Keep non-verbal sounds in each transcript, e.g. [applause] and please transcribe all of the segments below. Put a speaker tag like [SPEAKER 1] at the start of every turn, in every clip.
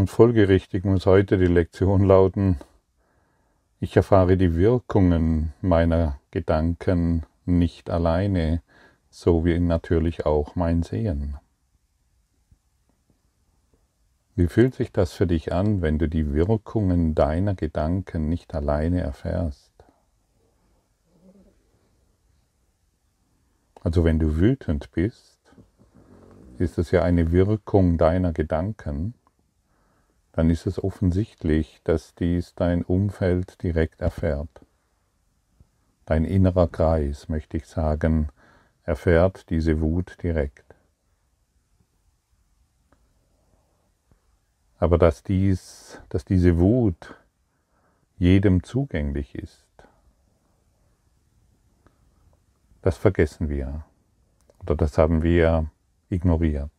[SPEAKER 1] Und folgerichtig muss heute die Lektion lauten, ich erfahre die Wirkungen meiner Gedanken nicht alleine, so wie natürlich auch mein Sehen. Wie fühlt sich das für dich an, wenn du die Wirkungen deiner Gedanken nicht alleine erfährst? Also wenn du wütend bist, ist es ja eine Wirkung deiner Gedanken, dann ist es offensichtlich, dass dies dein Umfeld direkt erfährt. Dein innerer Kreis, möchte ich sagen, erfährt diese Wut direkt. Aber dass, dies, dass diese Wut jedem zugänglich ist, das vergessen wir oder das haben wir ignoriert.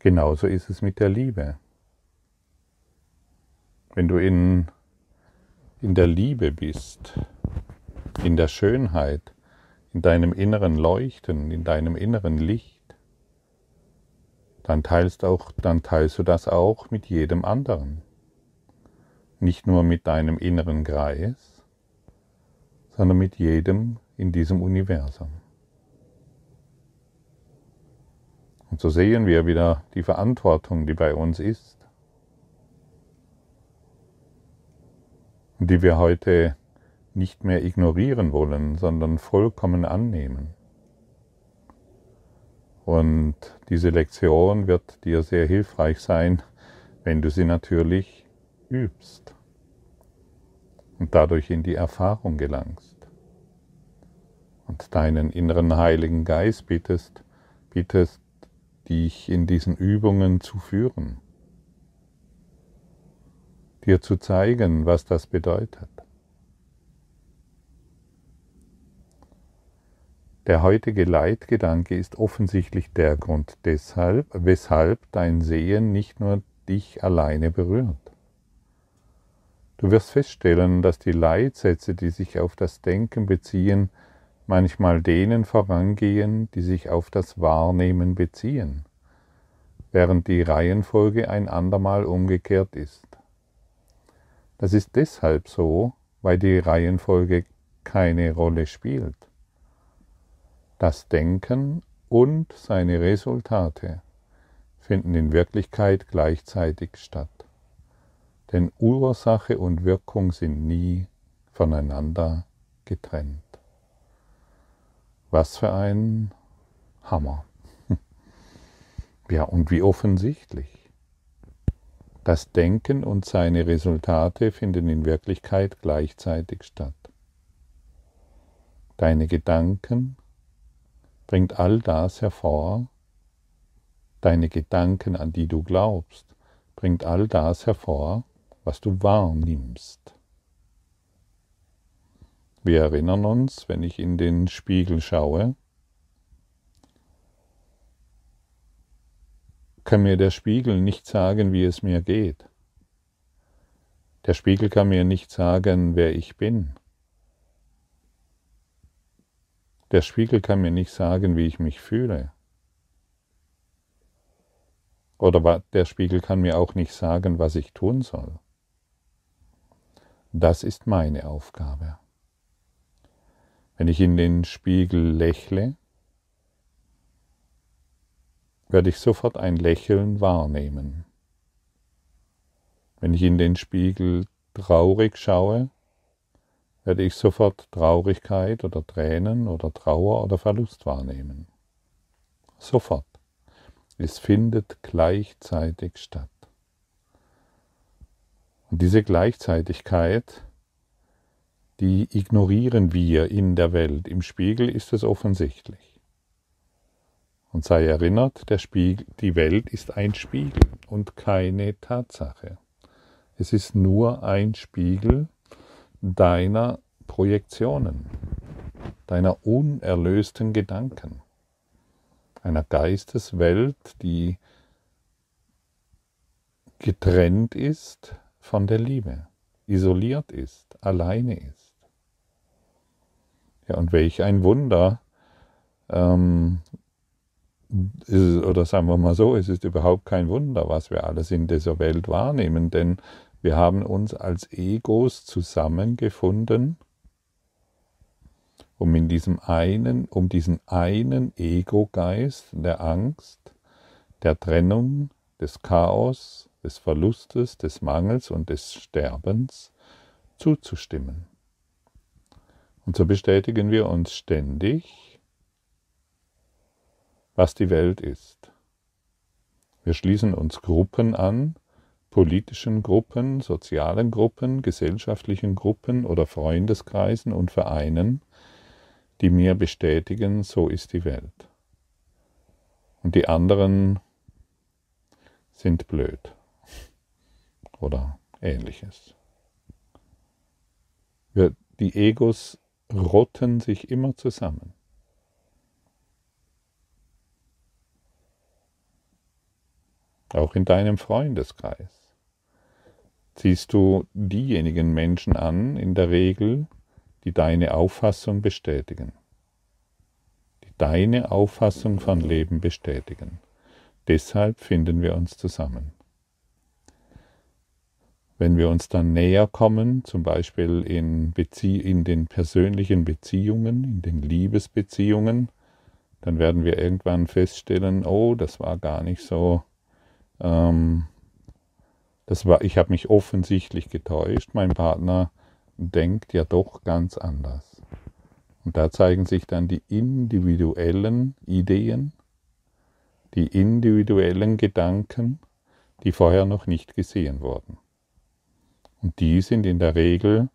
[SPEAKER 1] Genauso ist es mit der Liebe. Wenn du in, in der Liebe bist, in der Schönheit, in deinem inneren Leuchten, in deinem inneren Licht, dann teilst, auch, dann teilst du das auch mit jedem anderen. Nicht nur mit deinem inneren Kreis, sondern mit jedem in diesem Universum. Und so sehen wir wieder die Verantwortung, die bei uns ist und die wir heute nicht mehr ignorieren wollen, sondern vollkommen annehmen. Und diese Lektion wird dir sehr hilfreich sein, wenn du sie natürlich übst und dadurch in die Erfahrung gelangst und deinen inneren Heiligen Geist bittest, bittest, dich in diesen Übungen zu führen, dir zu zeigen, was das bedeutet. Der heutige Leitgedanke ist offensichtlich der Grund deshalb, weshalb dein Sehen nicht nur dich alleine berührt. Du wirst feststellen, dass die Leitsätze, die sich auf das Denken beziehen, manchmal denen vorangehen, die sich auf das Wahrnehmen beziehen, während die Reihenfolge ein andermal umgekehrt ist. Das ist deshalb so, weil die Reihenfolge keine Rolle spielt. Das Denken und seine Resultate finden in Wirklichkeit gleichzeitig statt. Denn Ursache und Wirkung sind nie voneinander getrennt. Was für ein Hammer. [laughs] Ja, und wie offensichtlich. Das Denken und seine Resultate finden in Wirklichkeit gleichzeitig statt. Deine Gedanken bringt all das hervor, deine Gedanken, an die du glaubst, bringt all das hervor, was du wahrnimmst. Wir erinnern uns, wenn ich in den Spiegel schaue, kann mir der Spiegel nicht sagen, wie es mir geht. Der Spiegel kann mir nicht sagen, wer ich bin. Der Spiegel kann mir nicht sagen, wie ich mich fühle. Oder der Spiegel kann mir auch nicht sagen, was ich tun soll. Das ist meine Aufgabe. Wenn ich in den Spiegel lächle, werde ich sofort ein Lächeln wahrnehmen. Wenn ich in den Spiegel traurig schaue, werde ich sofort Traurigkeit oder Tränen oder Trauer oder Verlust wahrnehmen. Sofort. Es findet gleichzeitig statt. Und diese Gleichzeitigkeit, die ignorieren wir in der Welt. Im Spiegel ist es offensichtlich. Und sei erinnert, der Spiegel, die Welt ist ein Spiegel und keine Tatsache. Es ist nur ein Spiegel deiner Projektionen, deiner unerlösten Gedanken, einer Geisteswelt, die getrennt ist von der Liebe, isoliert ist, alleine ist. Ja, und welch ein Wunder, ähm, oder sagen wir mal so, es ist überhaupt kein Wunder, was wir alles in dieser Welt wahrnehmen, denn wir haben uns als Egos zusammengefunden, um in diesem einen, um diesen einen Ego-Geist der Angst, der Trennung, des Chaos, des Verlustes, des Mangels und des Sterbens zuzustimmen. Und so bestätigen wir uns ständig, was die Welt ist. Wir schließen uns Gruppen an, politischen Gruppen, sozialen Gruppen, gesellschaftlichen Gruppen oder Freundeskreisen und Vereinen, die mir bestätigen, so ist die Welt. Und die anderen sind blöd oder ähnliches. Wir, die Egos rotten sich immer zusammen. Auch in deinem Freundeskreis ziehst du diejenigen Menschen an, in der Regel, die deine Auffassung bestätigen, die deine Auffassung von Leben bestätigen. Deshalb finden wir uns zusammen. Wenn wir uns dann näher kommen, zum Beispiel in, Bezie in den persönlichen Beziehungen, in den Liebesbeziehungen, dann werden wir irgendwann feststellen, oh, das war gar nicht so, ähm, das war, ich habe mich offensichtlich getäuscht, mein Partner denkt ja doch ganz anders. Und da zeigen sich dann die individuellen Ideen, die individuellen Gedanken, die vorher noch nicht gesehen wurden. Und die sind in der Regel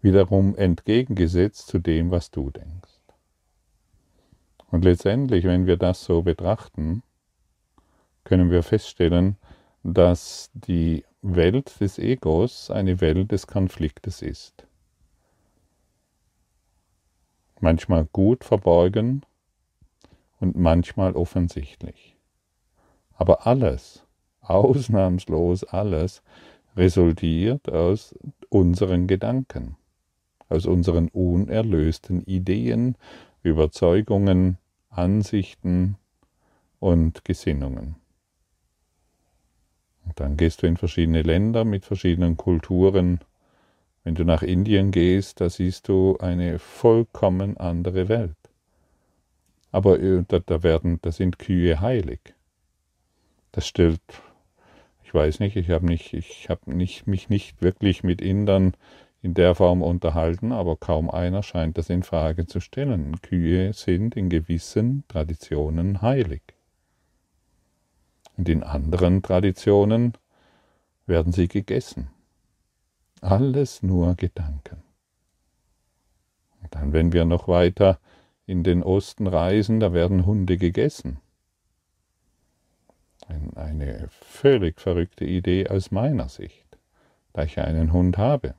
[SPEAKER 1] wiederum entgegengesetzt zu dem, was du denkst. Und letztendlich, wenn wir das so betrachten, können wir feststellen, dass die Welt des Egos eine Welt des Konfliktes ist. Manchmal gut verborgen und manchmal offensichtlich. Aber alles, ausnahmslos alles, resultiert aus unseren Gedanken, aus unseren unerlösten Ideen, Überzeugungen, Ansichten und Gesinnungen. Und dann gehst du in verschiedene Länder mit verschiedenen Kulturen. Wenn du nach Indien gehst, da siehst du eine vollkommen andere Welt. Aber äh, da, da, werden, da sind Kühe heilig. Das stellt, ich weiß nicht, ich habe nicht, ich nicht, mich nicht wirklich mit Indern in der Form unterhalten, aber kaum einer scheint das in Frage zu stellen. Kühe sind in gewissen Traditionen heilig. Und in anderen Traditionen werden sie gegessen. Alles nur Gedanken. Und dann, wenn wir noch weiter in den Osten reisen, da werden Hunde gegessen. Eine völlig verrückte Idee aus meiner Sicht, da ich einen Hund habe.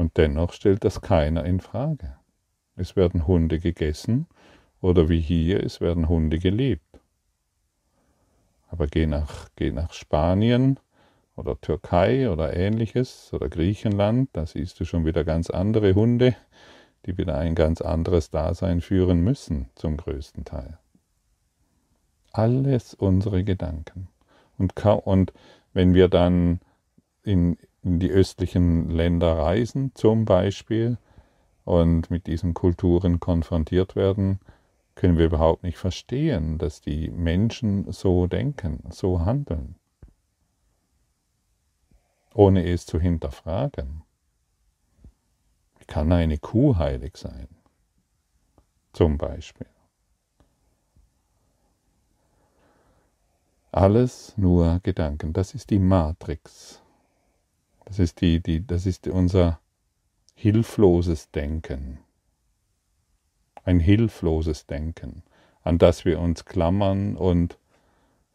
[SPEAKER 1] Und dennoch stellt das keiner in Frage. Es werden Hunde gegessen oder wie hier, es werden Hunde geliebt. Aber geh nach, geh nach Spanien oder Türkei oder ähnliches oder Griechenland, da siehst du schon wieder ganz andere Hunde, die wieder ein ganz anderes Dasein führen müssen, zum größten Teil. Alles unsere Gedanken. Und, und wenn wir dann in, in die östlichen Länder reisen, zum Beispiel, und mit diesen Kulturen konfrontiert werden, können wir überhaupt nicht verstehen, dass die Menschen so denken, so handeln, ohne es zu hinterfragen. Wie kann eine Kuh heilig sein? Zum Beispiel. Alles nur Gedanken. Das ist die Matrix. Das ist, die, die, das ist unser hilfloses Denken ein hilfloses Denken, an das wir uns klammern und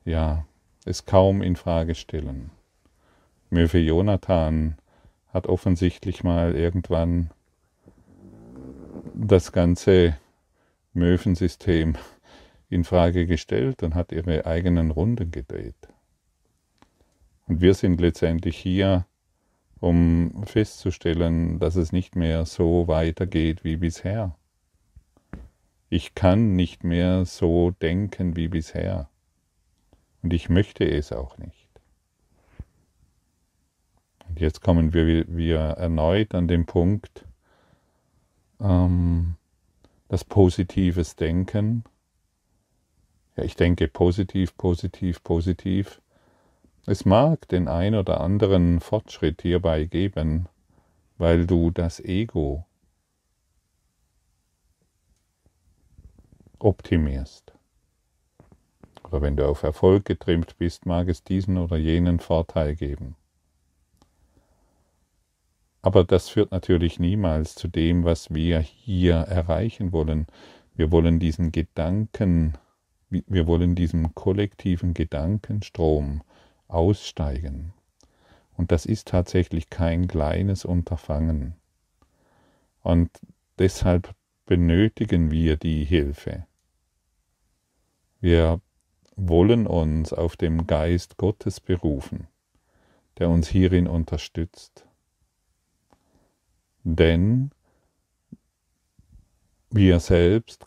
[SPEAKER 1] ja, es kaum in Frage stellen. Möwe Jonathan hat offensichtlich mal irgendwann das ganze Möwensystem in Frage gestellt und hat ihre eigenen Runden gedreht. Und wir sind letztendlich hier, um festzustellen, dass es nicht mehr so weitergeht wie bisher. Ich kann nicht mehr so denken wie bisher. Und ich möchte es auch nicht. Und jetzt kommen wir, wir erneut an den Punkt, ähm, das positives Denken. Ja, ich denke positiv, positiv, positiv. Es mag den ein oder anderen Fortschritt hierbei geben, weil du das Ego optimierst. Oder wenn du auf Erfolg getrimmt bist, mag es diesen oder jenen Vorteil geben. Aber das führt natürlich niemals zu dem, was wir hier erreichen wollen. Wir wollen diesen Gedanken, wir wollen diesem kollektiven Gedankenstrom aussteigen. Und das ist tatsächlich kein kleines Unterfangen. Und deshalb benötigen wir die Hilfe. Wir wollen uns auf den Geist Gottes berufen, der uns hierin unterstützt. Denn wir selbst,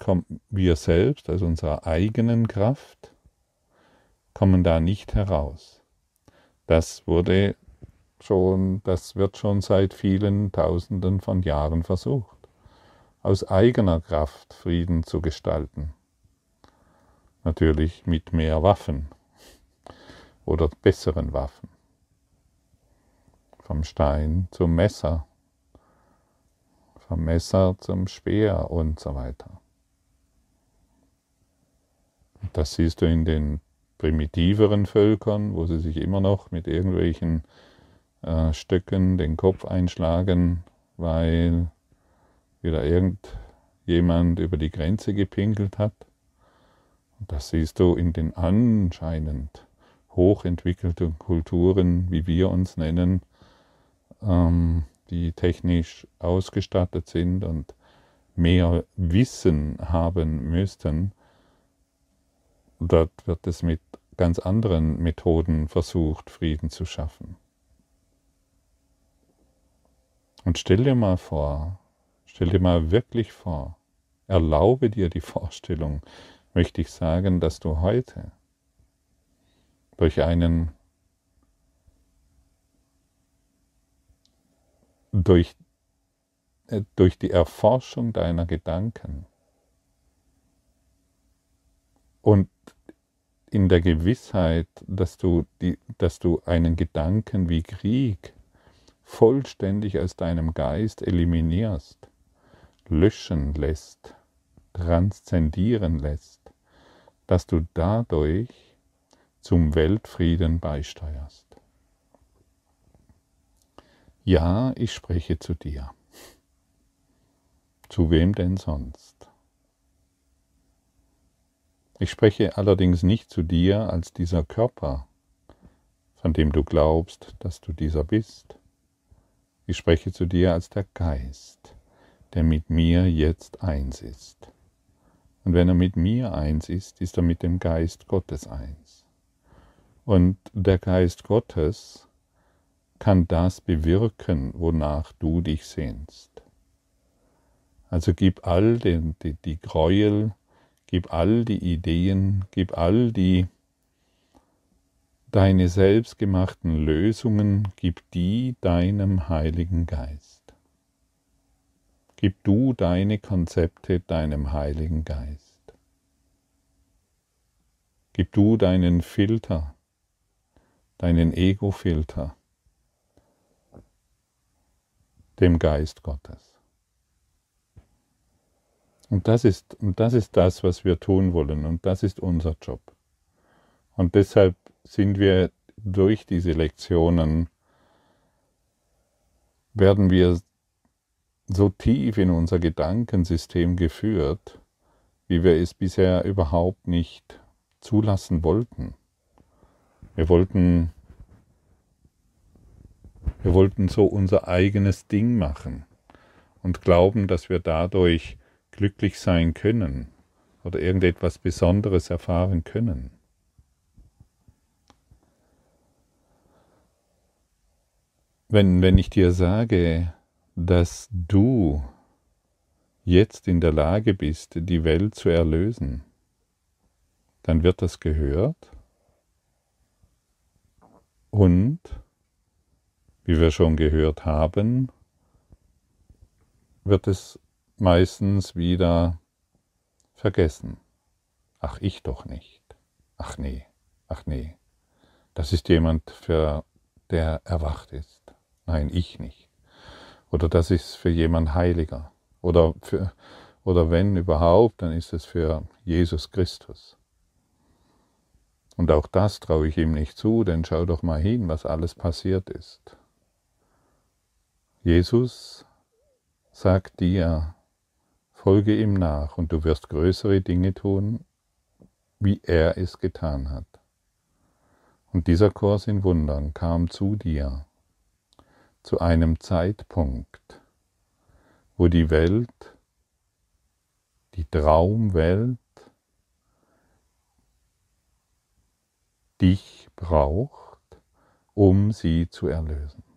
[SPEAKER 1] wir selbst, also unserer eigenen Kraft, kommen da nicht heraus. Das wurde schon, das wird schon seit vielen Tausenden von Jahren versucht, aus eigener Kraft Frieden zu gestalten. Natürlich mit mehr Waffen oder besseren Waffen. Vom Stein zum Messer, vom Messer zum Speer und so weiter. Das siehst du in den primitiveren Völkern, wo sie sich immer noch mit irgendwelchen äh, Stöcken den Kopf einschlagen, weil wieder irgendjemand über die Grenze gepinkelt hat. Und das siehst du in den anscheinend hochentwickelten Kulturen, wie wir uns nennen, ähm, die technisch ausgestattet sind und mehr Wissen haben müssten, dort wird es mit ganz anderen Methoden versucht, Frieden zu schaffen. Und stell dir mal vor, stell dir mal wirklich vor, erlaube dir die Vorstellung, möchte ich sagen, dass du heute durch einen durch, äh, durch die Erforschung deiner Gedanken und in der Gewissheit, dass du, die, dass du einen Gedanken wie Krieg vollständig aus deinem Geist eliminierst, löschen lässt, transzendieren lässt, dass du dadurch zum Weltfrieden beisteuerst. Ja, ich spreche zu dir. Zu wem denn sonst? Ich spreche allerdings nicht zu dir als dieser Körper, von dem du glaubst, dass du dieser bist. Ich spreche zu dir als der Geist, der mit mir jetzt eins ist. Und wenn er mit mir eins ist, ist er mit dem Geist Gottes eins. Und der Geist Gottes kann das bewirken, wonach du dich sehnst. Also gib all die, die, die Gräuel, gib all die Ideen, gib all die deine selbstgemachten Lösungen, gib die deinem Heiligen Geist. Gib du deine Konzepte deinem Heiligen Geist. Gib du deinen Filter, deinen Ego-Filter dem Geist Gottes. Und das ist, und das ist das, was wir tun wollen, und das ist unser Job. Und deshalb sind wir durch diese Lektionen, werden wir so tief in unser Gedankensystem geführt, wie wir es bisher überhaupt nicht zulassen wollten. Wir wollten wir wollten so unser eigenes Ding machen und glauben, dass wir dadurch glücklich sein können oder irgendetwas Besonderes erfahren können. wenn, wenn ich dir sage, dass du jetzt in der Lage bist, die Welt zu erlösen, dann wird das gehört und, wie wir schon gehört haben, wird es meistens wieder vergessen. Ach, ich doch nicht. Ach nee, ach nee. Das ist jemand, für der erwacht ist. Nein, ich nicht. Oder das ist für jemand Heiliger. Oder, für, oder wenn überhaupt, dann ist es für Jesus Christus. Und auch das traue ich ihm nicht zu, denn schau doch mal hin, was alles passiert ist. Jesus sagt dir, folge ihm nach und du wirst größere Dinge tun, wie er es getan hat. Und dieser Kurs in Wundern kam zu dir zu einem Zeitpunkt, wo die Welt, die Traumwelt, dich braucht, um sie zu erlösen.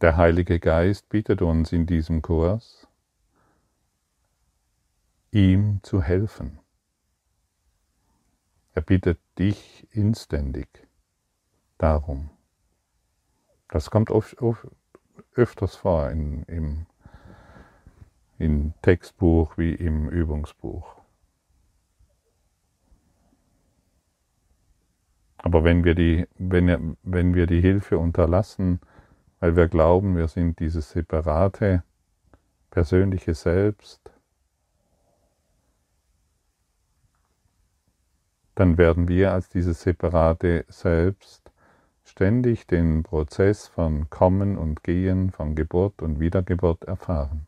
[SPEAKER 1] Der Heilige Geist bittet uns in diesem Kurs, ihm zu helfen. Er bittet dich inständig darum. Das kommt oft, oft, öfters vor in, im, im Textbuch wie im Übungsbuch. Aber wenn wir die, wenn, wenn wir die Hilfe unterlassen, weil wir glauben, wir sind dieses separate, persönliche Selbst, dann werden wir als dieses separate Selbst ständig den Prozess von Kommen und Gehen, von Geburt und Wiedergeburt erfahren.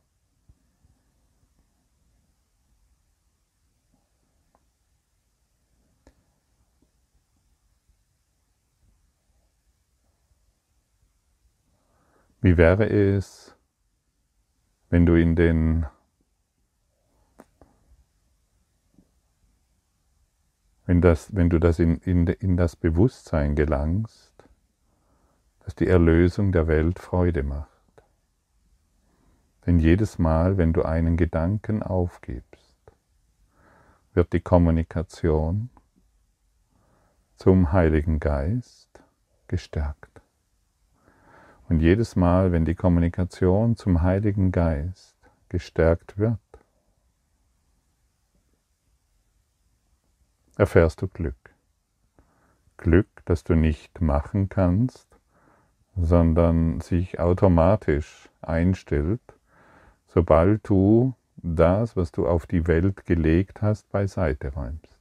[SPEAKER 1] Wie wäre es, wenn du in den wenn, das, wenn du das in, in, in das Bewusstsein gelangst, dass die Erlösung der Welt Freude macht. Denn jedes Mal, wenn du einen Gedanken aufgibst, wird die Kommunikation zum Heiligen Geist gestärkt. Und jedes Mal, wenn die Kommunikation zum Heiligen Geist gestärkt wird, erfährst du Glück. Glück, das du nicht machen kannst, sondern sich automatisch einstellt, sobald du das, was du auf die Welt gelegt hast, beiseite räumst.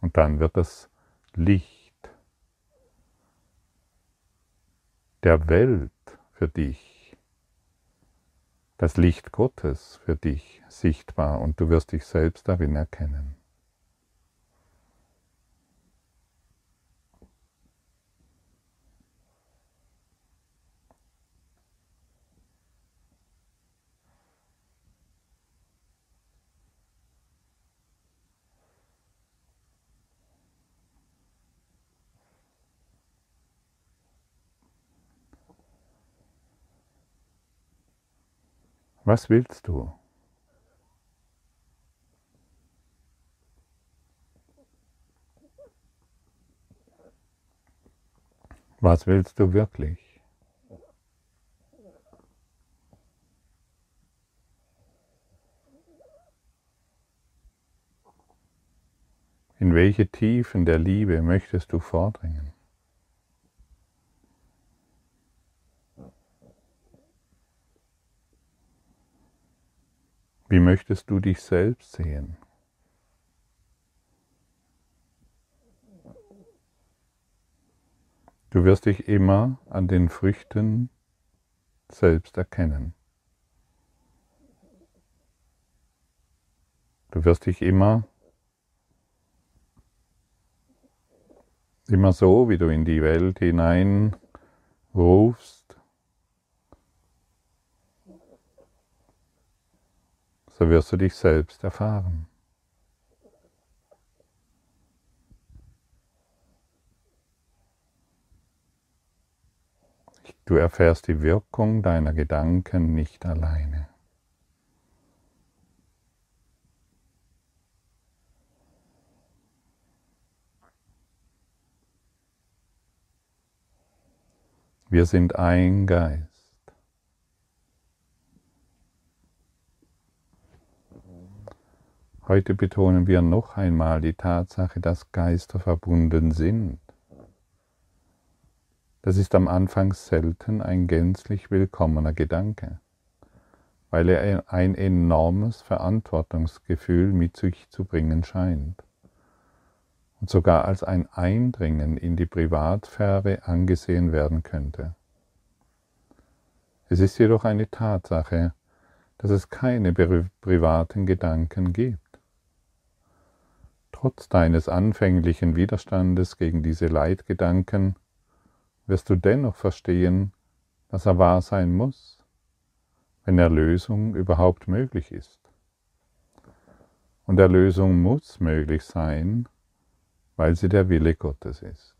[SPEAKER 1] Und dann wird das Licht der Welt für dich, das Licht Gottes für dich sichtbar und du wirst dich selbst darin erkennen. Was willst du? Was willst du wirklich? In welche Tiefen der Liebe möchtest du vordringen? Wie möchtest du dich selbst sehen? Du wirst dich immer an den Früchten selbst erkennen. Du wirst dich immer, immer so, wie du in die Welt hinein rufst, so wirst du dich selbst erfahren. Du erfährst die Wirkung deiner Gedanken nicht alleine. Wir sind ein Geist. Heute betonen wir noch einmal die Tatsache, dass Geister verbunden sind. Das ist am Anfang selten ein gänzlich willkommener Gedanke, weil er ein enormes Verantwortungsgefühl mit sich zu bringen scheint und sogar als ein Eindringen in die Privatsphäre angesehen werden könnte. Es ist jedoch eine Tatsache, dass es keine privaten Gedanken gibt. Trotz deines anfänglichen Widerstandes gegen diese Leitgedanken wirst du dennoch verstehen, dass er wahr sein muss, wenn Erlösung überhaupt möglich ist. Und Erlösung muss möglich sein, weil sie der Wille Gottes ist.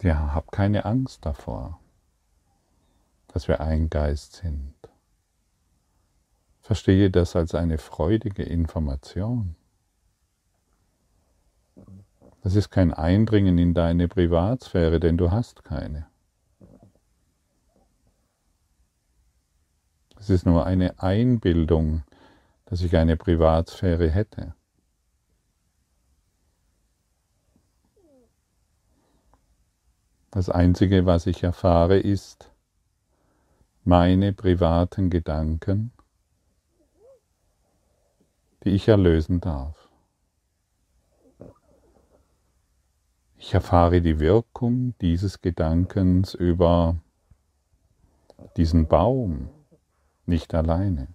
[SPEAKER 1] Ja, hab keine Angst davor, dass wir ein Geist sind. Verstehe das als eine freudige Information. Das ist kein Eindringen in deine Privatsphäre, denn du hast keine. Es ist nur eine Einbildung dass ich eine Privatsphäre hätte. Das Einzige, was ich erfahre, ist meine privaten Gedanken, die ich erlösen darf. Ich erfahre die Wirkung dieses Gedankens über diesen Baum nicht alleine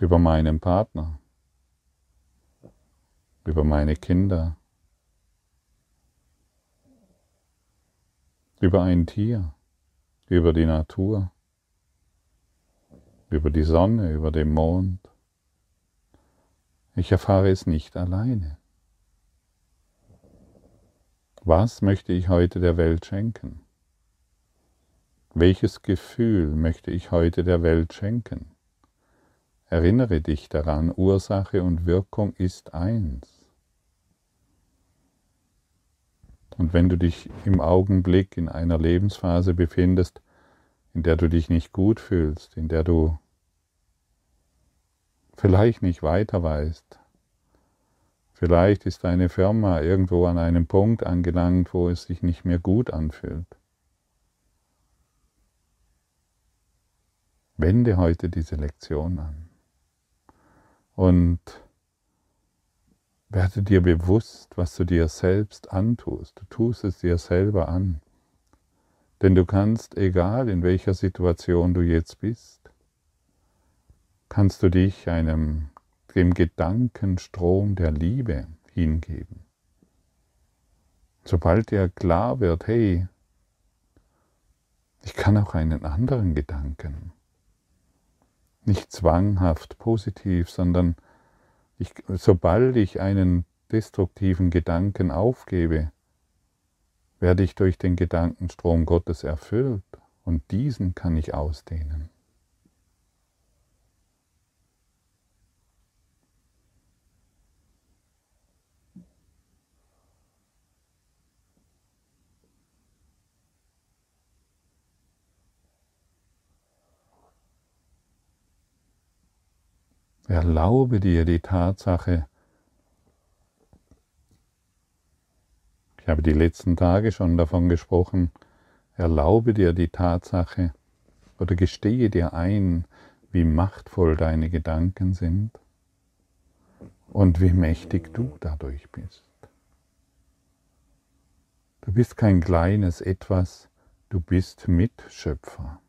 [SPEAKER 1] über meinen Partner, über meine Kinder, über ein Tier, über die Natur, über die Sonne, über den Mond. Ich erfahre es nicht alleine. Was möchte ich heute der Welt schenken? Welches Gefühl möchte ich heute der Welt schenken? Erinnere dich daran, Ursache und Wirkung ist eins. Und wenn du dich im Augenblick in einer Lebensphase befindest, in der du dich nicht gut fühlst, in der du vielleicht nicht weiter weißt, vielleicht ist deine Firma irgendwo an einem Punkt angelangt, wo es sich nicht mehr gut anfühlt. Wende heute diese Lektion an. Und werde dir bewusst, was du dir selbst antust. Du tust es dir selber an. Denn du kannst, egal in welcher Situation du jetzt bist, kannst du dich einem, dem Gedankenstrom der Liebe hingeben. Sobald dir klar wird, hey, ich kann auch einen anderen Gedanken nicht zwanghaft positiv, sondern ich, sobald ich einen destruktiven Gedanken aufgebe, werde ich durch den Gedankenstrom Gottes erfüllt und diesen kann ich ausdehnen. Erlaube dir die Tatsache, ich habe die letzten Tage schon davon gesprochen, erlaube dir die Tatsache oder gestehe dir ein, wie machtvoll deine Gedanken sind und wie mächtig du dadurch bist. Du bist kein kleines etwas, du bist Mitschöpfer,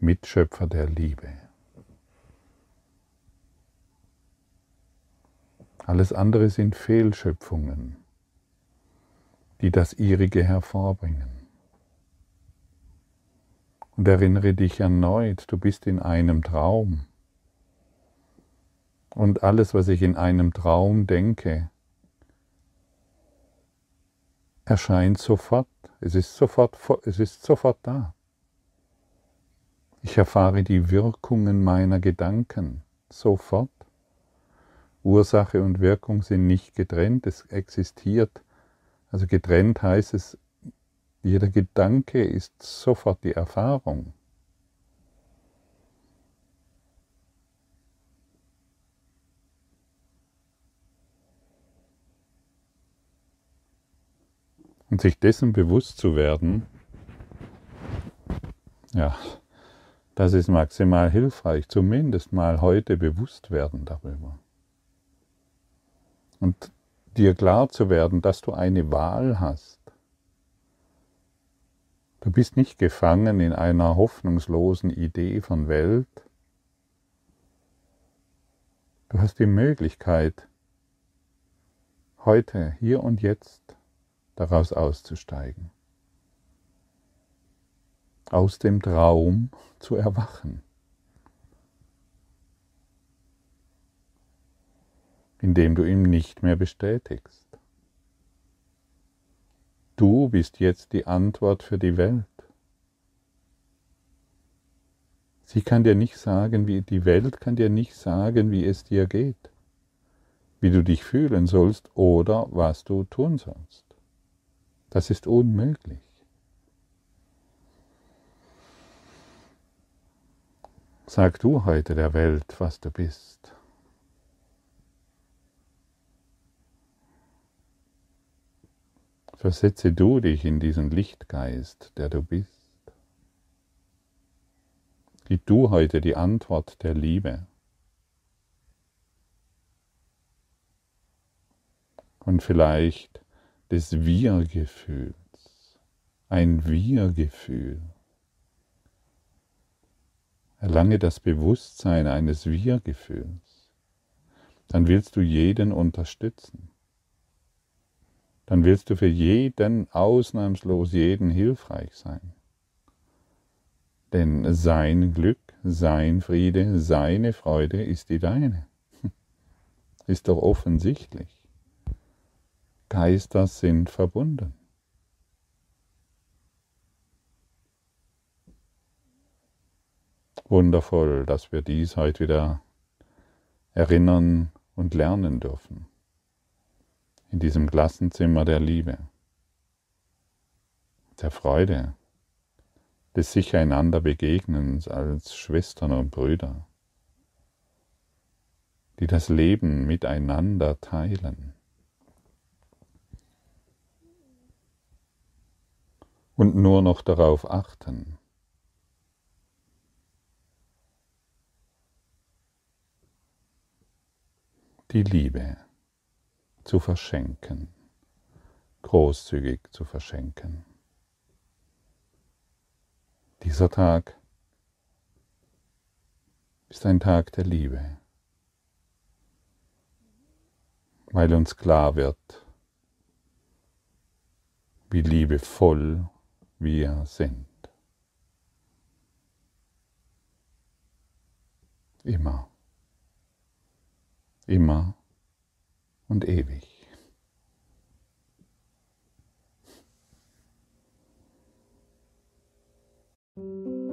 [SPEAKER 1] Mitschöpfer der Liebe. Alles andere sind Fehlschöpfungen, die das ihrige hervorbringen. Und erinnere dich erneut, du bist in einem Traum. Und alles, was ich in einem Traum denke, erscheint sofort. Es ist sofort, es ist sofort da. Ich erfahre die Wirkungen meiner Gedanken sofort. Ursache und Wirkung sind nicht getrennt, es existiert. Also getrennt heißt es, jeder Gedanke ist sofort die Erfahrung. Und sich dessen bewusst zu werden, ja, das ist maximal hilfreich, zumindest mal heute bewusst werden darüber. Und dir klar zu werden, dass du eine Wahl hast. Du bist nicht gefangen in einer hoffnungslosen Idee von Welt. Du hast die Möglichkeit, heute, hier und jetzt daraus auszusteigen. Aus dem Traum zu erwachen. Indem du ihn nicht mehr bestätigst. Du bist jetzt die Antwort für die Welt. Sie kann dir nicht sagen, wie die Welt kann dir nicht sagen, wie es dir geht, wie du dich fühlen sollst oder was du tun sollst. Das ist unmöglich. Sag du heute der Welt, was du bist. Versetze du dich in diesen Lichtgeist, der du bist. Gib du heute die Antwort der Liebe. Und vielleicht des Wir-Gefühls, ein Wir-Gefühl. Erlange das Bewusstsein eines Wir-Gefühls. Dann willst du jeden unterstützen. Dann willst du für jeden, ausnahmslos jeden hilfreich sein. Denn sein Glück, sein Friede, seine Freude ist die deine. [laughs] Ist doch offensichtlich. Geister sind verbunden. Wundervoll, dass wir dies heute wieder erinnern und lernen dürfen. In diesem Klassenzimmer der Liebe, der Freude, des sich einander Begegnens als Schwestern und Brüder, die das Leben miteinander teilen. und nur noch darauf achten, die Liebe zu verschenken, großzügig zu verschenken. Dieser Tag ist ein Tag der Liebe, weil uns klar wird, wie liebevoll wir sind. Immer, immer und ewig. You.